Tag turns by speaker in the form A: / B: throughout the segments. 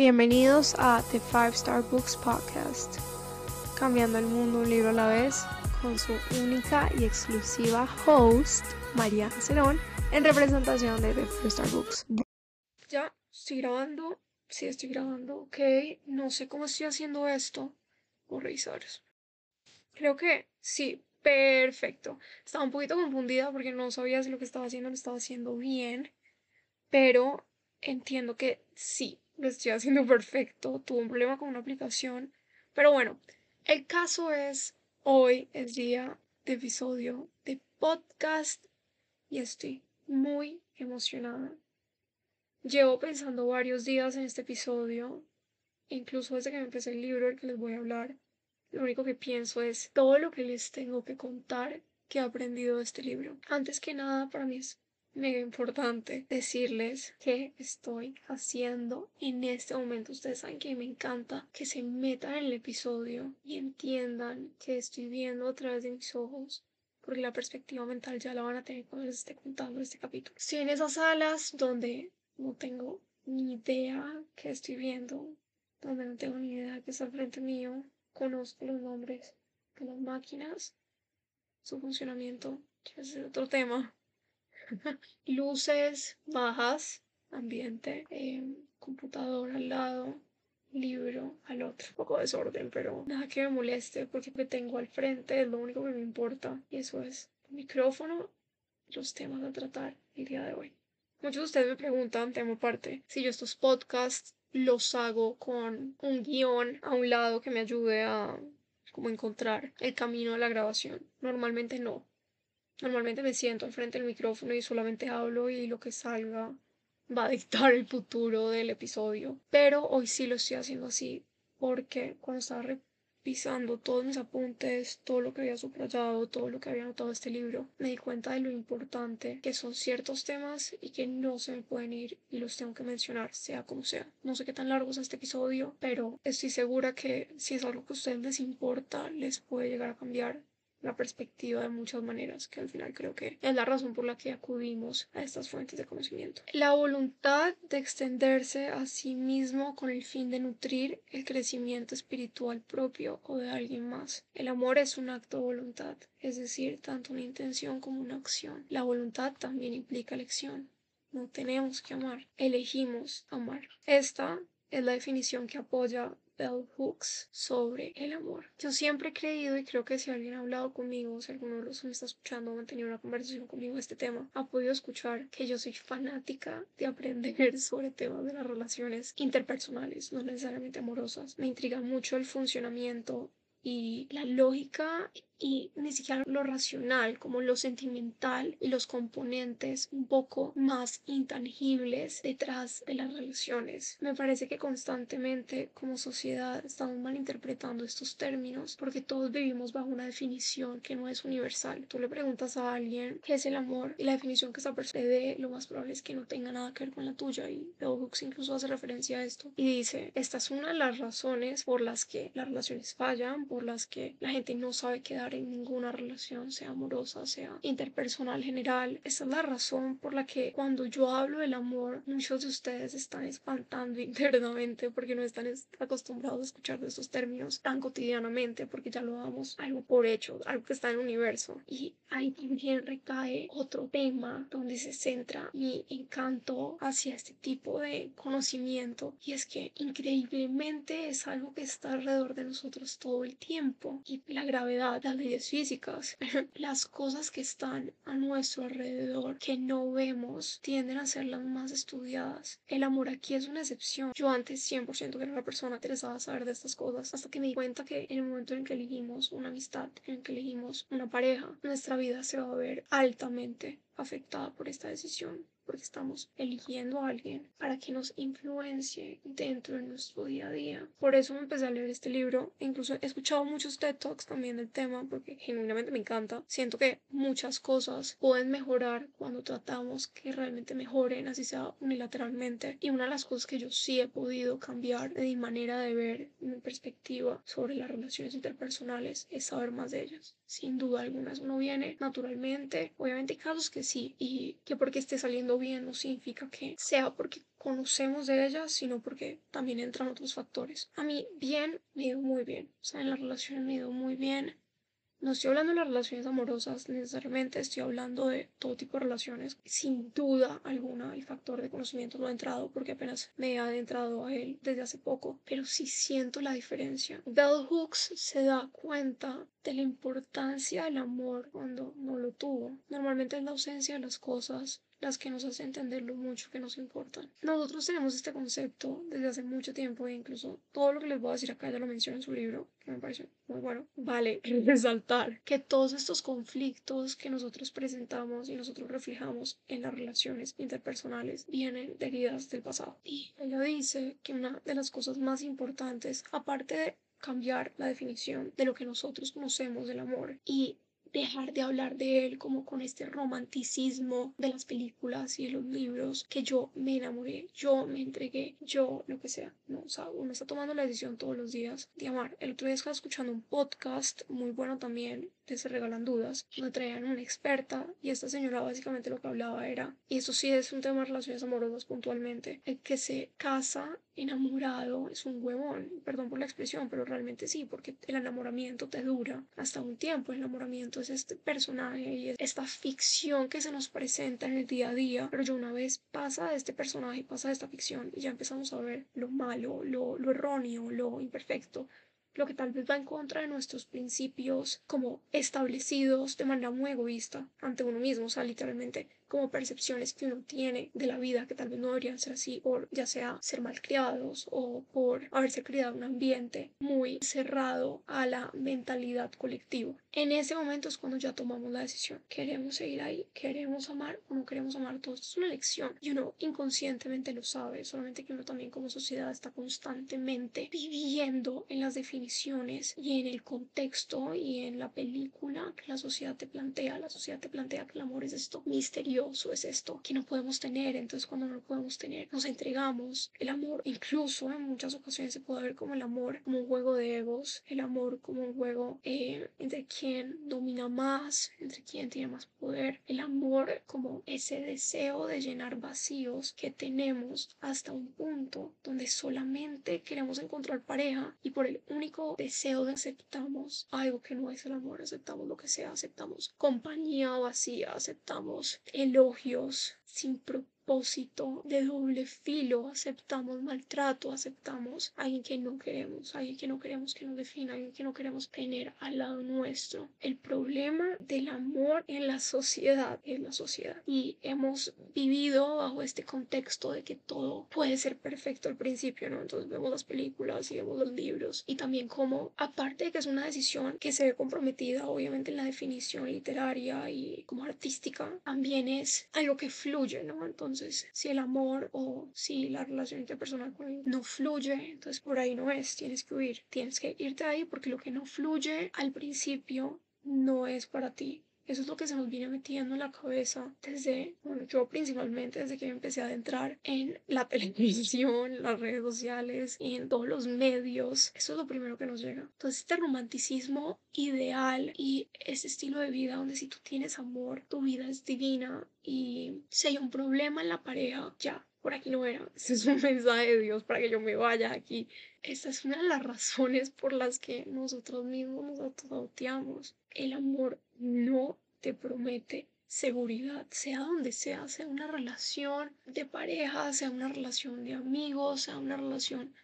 A: Bienvenidos a The Five Star Books Podcast, cambiando el mundo un libro a la vez, con su única y exclusiva host, María Cerón, en representación de The Five Star Books. Ya estoy grabando, sí estoy grabando, ok, no sé cómo estoy haciendo esto, por revisar. Creo que sí, perfecto. Estaba un poquito confundida porque no sabía si lo que estaba haciendo lo estaba haciendo bien, pero entiendo que sí, lo estoy haciendo perfecto. Tuve un problema con una aplicación. Pero bueno, el caso es, hoy es día de episodio de podcast y estoy muy emocionada. Llevo pensando varios días en este episodio, incluso desde que me empecé el libro del que les voy a hablar. Lo único que pienso es todo lo que les tengo que contar que he aprendido de este libro. Antes que nada, para mí es mega importante decirles qué estoy haciendo en este momento. Ustedes saben que me encanta que se metan en el episodio y entiendan que estoy viendo a través de mis ojos. Porque la perspectiva mental ya la van a tener cuando les esté contando este capítulo. Estoy en esas salas donde no tengo ni idea qué estoy viendo, donde no tengo ni idea qué está frente mío. Conozco los nombres de las máquinas, su funcionamiento, que es otro tema Luces bajas, ambiente, eh, computador al lado, libro al otro. Un poco desorden, pero nada que me moleste porque que tengo al frente es lo único que me importa. Y eso es micrófono los temas a tratar el día de hoy. Muchos de ustedes me preguntan, tema aparte, si yo estos podcasts los hago con un guion a un lado que me ayude a como encontrar el camino de la grabación. Normalmente no. Normalmente me siento al frente del micrófono y solamente hablo y lo que salga va a dictar el futuro del episodio. Pero hoy sí lo estoy haciendo así porque cuando estaba revisando todos mis apuntes, todo lo que había subrayado, todo lo que había anotado este libro, me di cuenta de lo importante que son ciertos temas y que no se me pueden ir y los tengo que mencionar, sea como sea. No sé qué tan largo es este episodio, pero estoy segura que si es algo que a ustedes les importa, les puede llegar a cambiar la perspectiva de muchas maneras, que al final creo que es la razón por la que acudimos a estas fuentes de conocimiento. La voluntad de extenderse a sí mismo con el fin de nutrir el crecimiento espiritual propio o de alguien más. El amor es un acto de voluntad, es decir, tanto una intención como una acción. La voluntad también implica elección. No tenemos que amar, elegimos amar. Esta es la definición que apoya Bell Hooks sobre el amor. Yo siempre he creído y creo que si alguien ha hablado conmigo, si alguno de los que me está escuchando ha tenido una conversación conmigo de este tema, ha podido escuchar que yo soy fanática de aprender sobre temas de las relaciones interpersonales, no necesariamente amorosas. Me intriga mucho el funcionamiento y la lógica y ni siquiera lo racional, como lo sentimental y los componentes un poco más intangibles detrás de las relaciones. Me parece que constantemente como sociedad estamos malinterpretando estos términos porque todos vivimos bajo una definición que no es universal. Tú le preguntas a alguien qué es el amor y la definición que esa persona dé, lo más probable es que no tenga nada que ver con la tuya y Bell Hooks incluso hace referencia a esto y dice, esta es una de las razones por las que las relaciones fallan, por las que la gente no sabe quedar en ninguna relación, sea amorosa, sea interpersonal general. Esa es la razón por la que cuando yo hablo del amor, muchos de ustedes están espantando internamente porque no están acostumbrados a escuchar de esos términos tan cotidianamente porque ya lo damos algo por hecho, algo que está en el universo. Y ahí también recae otro tema donde se centra mi encanto hacia este tipo de conocimiento y es que increíblemente es algo que está alrededor de nosotros todo el tiempo y la gravedad, la leyes físicas, las cosas que están a nuestro alrededor que no vemos tienden a ser las más estudiadas. El amor aquí es una excepción. Yo antes 100% que era una persona interesada en saber de estas cosas hasta que me di cuenta que en el momento en que elegimos una amistad, en el que elegimos una pareja, nuestra vida se va a ver altamente afectada por esta decisión porque estamos eligiendo a alguien para que nos influencie dentro de nuestro día a día. Por eso me empecé a leer este libro. Incluso he escuchado muchos TED Talks también del tema porque genuinamente me encanta. Siento que muchas cosas pueden mejorar cuando tratamos que realmente mejoren, así sea unilateralmente. Y una de las cosas que yo sí he podido cambiar de mi manera de ver, mi perspectiva sobre las relaciones interpersonales es saber más de ellas. Sin duda alguna, uno viene naturalmente. Obviamente hay casos que sí y que porque esté saliendo bien no significa que sea porque conocemos de ella, sino porque también entran otros factores. A mí bien, me ido muy bien. O sea, en la relación me ido muy bien. No estoy hablando de las relaciones amorosas necesariamente, estoy hablando de todo tipo de relaciones. Sin duda alguna, el factor de conocimiento no ha entrado porque apenas me he adentrado a él desde hace poco, pero sí siento la diferencia. Bell Hooks se da cuenta de la importancia del amor cuando no lo tuvo. Normalmente es la ausencia de las cosas las que nos hacen entender lo mucho que nos importan. Nosotros tenemos este concepto desde hace mucho tiempo e incluso todo lo que les voy a decir acá ya lo menciona en su libro, que me parece muy bueno. Vale resaltar que todos estos conflictos que nosotros presentamos y nosotros reflejamos en las relaciones interpersonales vienen de heridas del pasado. Y ella dice que una de las cosas más importantes, aparte de cambiar la definición de lo que nosotros conocemos del amor y dejar de hablar de él como con este romanticismo de las películas y de los libros, que yo me enamoré, yo me entregué, yo lo que sea. No, o sea, uno está tomando la decisión todos los días de amar. El otro día estaba escuchando un podcast muy bueno también de Se Regalan Dudas, donde traían una experta y esta señora básicamente lo que hablaba era, y eso sí es un tema de relaciones amorosas puntualmente, el que se casa enamorado es un huevón, perdón por la expresión, pero realmente sí, porque el enamoramiento te dura hasta un tiempo, el enamoramiento es este personaje y es esta ficción que se nos presenta en el día a día, pero ya una vez pasa de este personaje, pasa de esta ficción y ya empezamos a ver lo malo, lo, lo erróneo, lo imperfecto, lo que tal vez va en contra de nuestros principios como establecidos de manera muy egoísta ante uno mismo, o sea, literalmente como percepciones que uno tiene de la vida que tal vez no deberían ser así, por ya sea ser malcriados o por haberse criado en un ambiente muy cerrado a la mentalidad colectiva. En ese momento es cuando ya tomamos la decisión. ¿Queremos seguir ahí? ¿Queremos amar o no queremos amar todos? Es una elección y uno inconscientemente lo sabe, solamente que uno también como sociedad está constantemente viviendo en las definiciones y en el contexto y en la película que la sociedad te plantea. La sociedad te plantea que el amor es esto misterioso es esto que no podemos tener. Entonces cuando no lo podemos tener, nos entregamos. El amor, incluso en muchas ocasiones se puede ver como el amor como un juego de egos, el amor como un juego eh, entre quien domina más, entre quien tiene más poder, el amor como ese deseo de llenar vacíos que tenemos hasta un punto donde solamente queremos encontrar pareja y por el único deseo de aceptamos algo que no es el amor, aceptamos lo que sea, aceptamos compañía vacía, aceptamos el elogios sin propósito de doble filo, aceptamos maltrato, aceptamos a alguien que no queremos, a alguien que no queremos que nos defina, a alguien que no queremos tener al lado nuestro. El problema del amor en la sociedad es la sociedad y hemos vivido bajo este contexto de que todo puede ser perfecto al principio, ¿no? Entonces vemos las películas y vemos los libros y también como, aparte de que es una decisión que se ve comprometida obviamente en la definición literaria y como artística, también es algo que fluye, ¿no? Entonces si el amor o si la relación interpersonal no fluye, entonces por ahí no es, tienes que huir, tienes que irte ahí porque lo que no fluye al principio no es para ti. Eso es lo que se nos viene metiendo en la cabeza desde, bueno, yo principalmente desde que empecé a adentrar en la televisión, las redes sociales y en todos los medios. Eso es lo primero que nos llega. Entonces, este romanticismo ideal y ese estilo de vida donde si tú tienes amor, tu vida es divina y si hay un problema en la pareja, ya, por aquí no era. Ese es un mensaje de Dios para que yo me vaya aquí. Esta es una de las razones por las que nosotros mismos nos autosauteamos. El amor no te promete seguridad, sea donde sea, sea una relación de pareja, sea una relación de amigos, sea una relación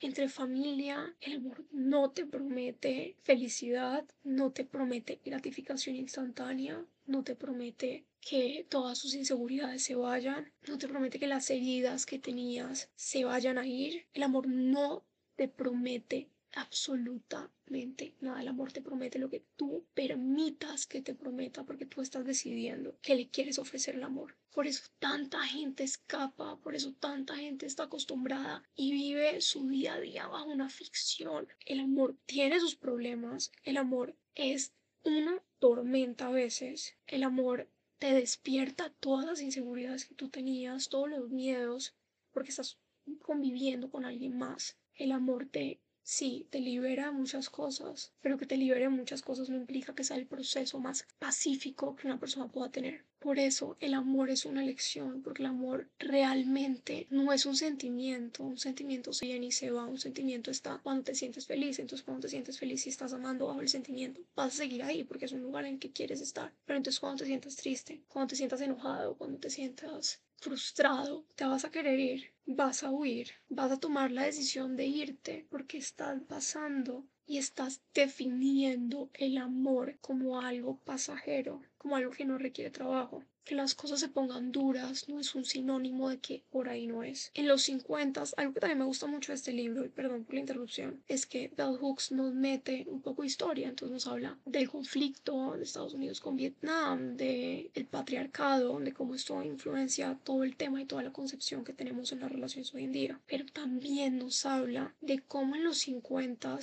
A: entre familia, el amor no te promete felicidad, no te promete gratificación instantánea, no te promete que todas sus inseguridades se vayan, no te promete que las heridas que tenías se vayan a ir. El amor no te promete absolutamente nada. El amor te promete lo que tú permitas que te prometa porque tú estás decidiendo que le quieres ofrecer el amor. Por eso tanta gente escapa, por eso tanta gente está acostumbrada y vive su día a día bajo una ficción. El amor tiene sus problemas, el amor es una tormenta a veces. El amor te despierta todas las inseguridades que tú tenías, todos los miedos, porque estás conviviendo con alguien más. El amor te sí, te libera muchas cosas, pero que te libere muchas cosas no implica que sea el proceso más pacífico que una persona pueda tener. Por eso el amor es una elección, porque el amor realmente no es un sentimiento, un sentimiento se viene y se va, un sentimiento está cuando te sientes feliz, entonces cuando te sientes feliz y estás amando bajo el sentimiento, vas a seguir ahí porque es un lugar en el que quieres estar, pero entonces cuando te sientas triste, cuando te sientas enojado, cuando te sientas frustrado, te vas a querer ir, vas a huir, vas a tomar la decisión de irte porque estás pasando y estás definiendo el amor como algo pasajero, como algo que no requiere trabajo que las cosas se pongan duras no es un sinónimo de que por ahí no es. En los 50, algo que también me gusta mucho de este libro, y perdón por la interrupción, es que Bell Hooks nos mete un poco de historia, entonces nos habla del conflicto de Estados Unidos con Vietnam, del el patriarcado, de cómo esto influencia todo el tema y toda la concepción que tenemos en las relaciones hoy en día, pero también nos habla de cómo en los 50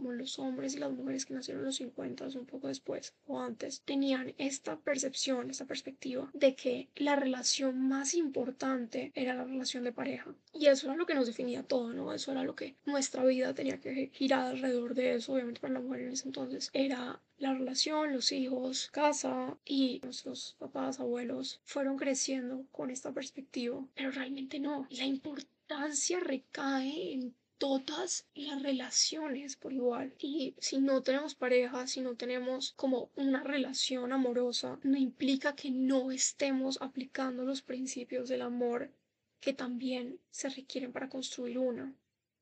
A: como los hombres y las mujeres que nacieron en los 50, un poco después o antes, tenían esta percepción, esta perspectiva de que la relación más importante era la relación de pareja. Y eso era lo que nos definía todo, ¿no? Eso era lo que nuestra vida tenía que girar alrededor de eso, obviamente para la mujer en ese entonces. Era la relación, los hijos, casa y nuestros papás, abuelos fueron creciendo con esta perspectiva, pero realmente no. La importancia recae en todas las relaciones por igual. Y si no tenemos pareja, si no tenemos como una relación amorosa, no implica que no estemos aplicando los principios del amor que también se requieren para construir una.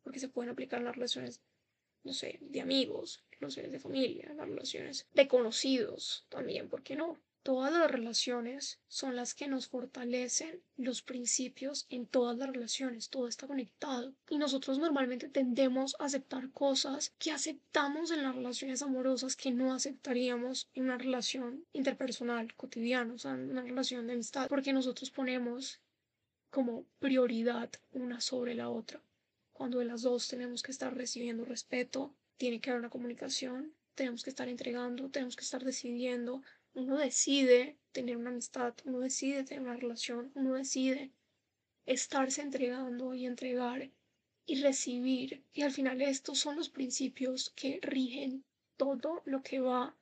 A: Porque se pueden aplicar en las relaciones, no sé, de amigos, relaciones de familia, las relaciones de conocidos también, ¿por qué no? Todas las relaciones son las que nos fortalecen los principios en todas las relaciones, todo está conectado. Y nosotros normalmente tendemos a aceptar cosas que aceptamos en las relaciones amorosas que no aceptaríamos en una relación interpersonal, cotidiana, o sea, en una relación de amistad, porque nosotros ponemos como prioridad una sobre la otra. Cuando de las dos tenemos que estar recibiendo respeto, tiene que haber una comunicación, tenemos que estar entregando, tenemos que estar decidiendo, uno decide tener una amistad, uno decide tener una relación, uno decide estarse entregando y entregar y recibir. Y al final estos son los principios que rigen todo lo que va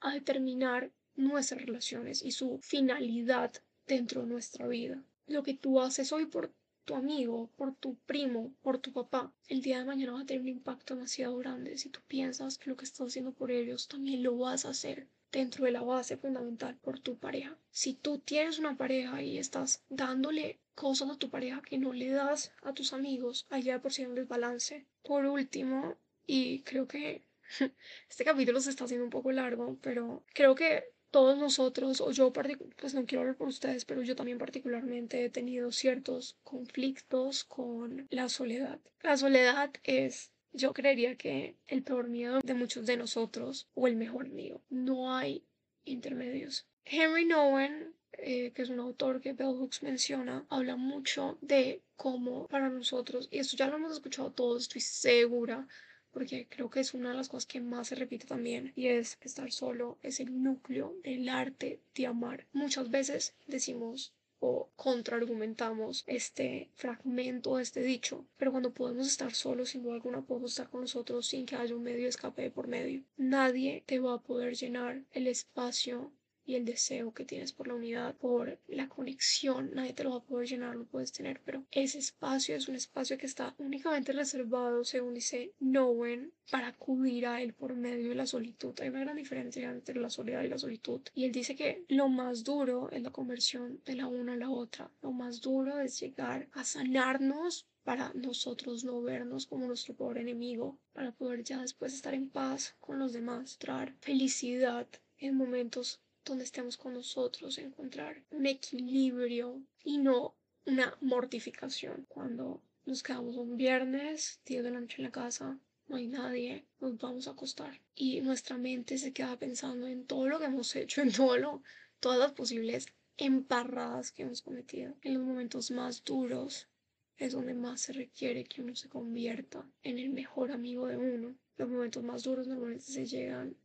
A: a determinar nuestras relaciones y su finalidad dentro de nuestra vida. Lo que tú haces hoy por tu amigo, por tu primo, por tu papá, el día de mañana va a tener un impacto demasiado grande. Si tú piensas que lo que estás haciendo por ellos también lo vas a hacer dentro de la base fundamental por tu pareja. Si tú tienes una pareja y estás dándole cosas a tu pareja que no le das a tus amigos, allá por si hay un desbalance. Por último, y creo que este capítulo se está haciendo un poco largo, pero creo que todos nosotros, o yo, pues no quiero hablar por ustedes, pero yo también particularmente he tenido ciertos conflictos con la soledad. La soledad es yo creería que el peor miedo de muchos de nosotros o el mejor miedo. No hay intermedios. Henry Nowen, eh, que es un autor que Bell Hooks menciona, habla mucho de cómo para nosotros, y esto ya lo hemos escuchado todos, estoy segura, porque creo que es una de las cosas que más se repite también, y es estar solo es el núcleo del arte de amar. Muchas veces decimos o contraargumentamos este fragmento, este dicho, pero cuando podemos estar solos, sin duda alguna podemos estar con nosotros sin que haya un medio de escape por medio. Nadie te va a poder llenar el espacio y el deseo que tienes por la unidad, por la conexión, nadie te lo va a poder llenar, lo puedes tener, pero ese espacio es un espacio que está únicamente reservado, según dice Nowen, para acudir a él por medio de la solitud. Hay una gran diferencia entre la soledad y la solitud. Y él dice que lo más duro es la conversión de la una a la otra. Lo más duro es llegar a sanarnos para nosotros no vernos como nuestro pobre enemigo, para poder ya después estar en paz con los demás, traer felicidad en momentos donde estemos con nosotros, encontrar un equilibrio y no una mortificación. Cuando nos quedamos un viernes, 10 de la noche en la casa, no hay nadie, nos vamos a acostar y nuestra mente se queda pensando en todo lo que hemos hecho, en todo lo, todas las posibles emparradas que hemos cometido. En los momentos más duros es donde más se requiere que uno se convierta en el mejor amigo de uno. Los momentos más duros normalmente se llegan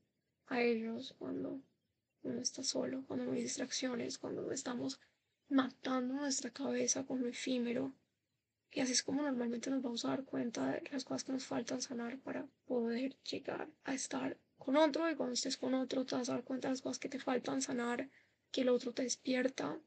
A: a ellos cuando uno está solo, cuando no hay distracciones, cuando no estamos matando nuestra cabeza con lo efímero Y así es como normalmente nos vamos a dar cuenta de las cosas que nos faltan sanar para poder llegar a estar con otro. Y cuando estés con otro, te vas a dar cuenta de las cosas que te faltan sanar, que el otro te despierta.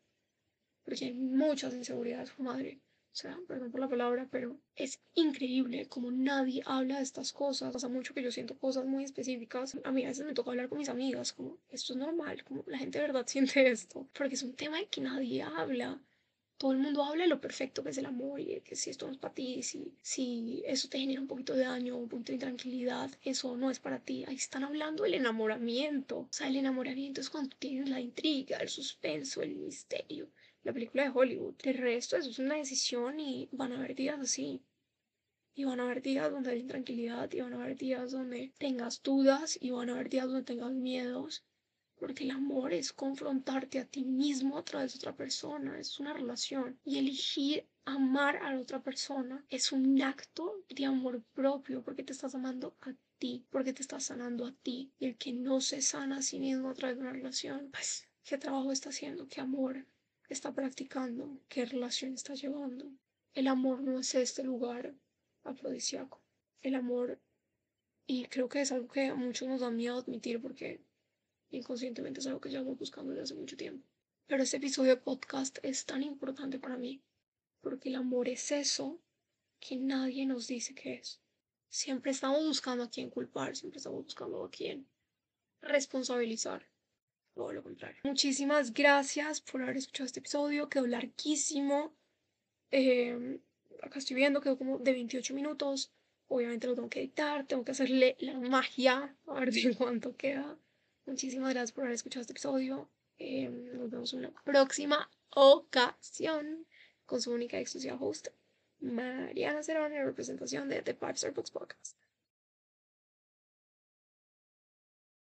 A: Porque hay muchas inseguridades, madre. O sea, perdón por la palabra, pero es increíble como nadie habla de estas cosas. Pasa mucho que yo siento cosas muy específicas. A mí a veces me toca hablar con mis amigas, como esto es normal, como la gente de verdad siente esto, porque es un tema de que nadie habla todo el mundo habla de lo perfecto que es el amor y que si esto no es para ti, si, si eso te genera un poquito de daño, un poquito de intranquilidad, eso no es para ti. Ahí están hablando del enamoramiento. O sea, el enamoramiento es cuando tienes la intriga, el suspenso, el misterio. La película de Hollywood. El resto, eso es una decisión y van a haber días así. Y van a haber días donde hay intranquilidad, y van a haber días donde tengas dudas, y van a haber días donde tengas miedos, porque el amor es confrontarte a ti mismo a través de otra persona, es una relación. Y elegir amar a la otra persona es un acto de amor propio, porque te estás amando a ti, porque te estás sanando a ti. Y el que no se sana a sí mismo a través de una relación, pues, ¿qué trabajo está haciendo? ¿Qué amor está practicando? ¿Qué relación está llevando? El amor no es este lugar afrodisíaco. El amor, y creo que es algo que a muchos nos da miedo admitir porque inconscientemente es algo que llevo buscando desde hace mucho tiempo. Pero este episodio de podcast es tan importante para mí porque el amor es eso que nadie nos dice que es. Siempre estamos buscando a quién culpar, siempre estamos buscando a quién responsabilizar. Todo lo contrario. Muchísimas gracias por haber escuchado este episodio. Quedó larguísimo. Eh, acá estoy viendo, quedó como de 28 minutos. Obviamente lo tengo que editar, tengo que hacerle la magia a ver de cuánto queda. Muchísimas gracias por haber escuchado este episodio. Eh, nos vemos en una próxima ocasión con su única y exclusiva host, Mariana Cerón, en representación de The Five Starbucks Podcast.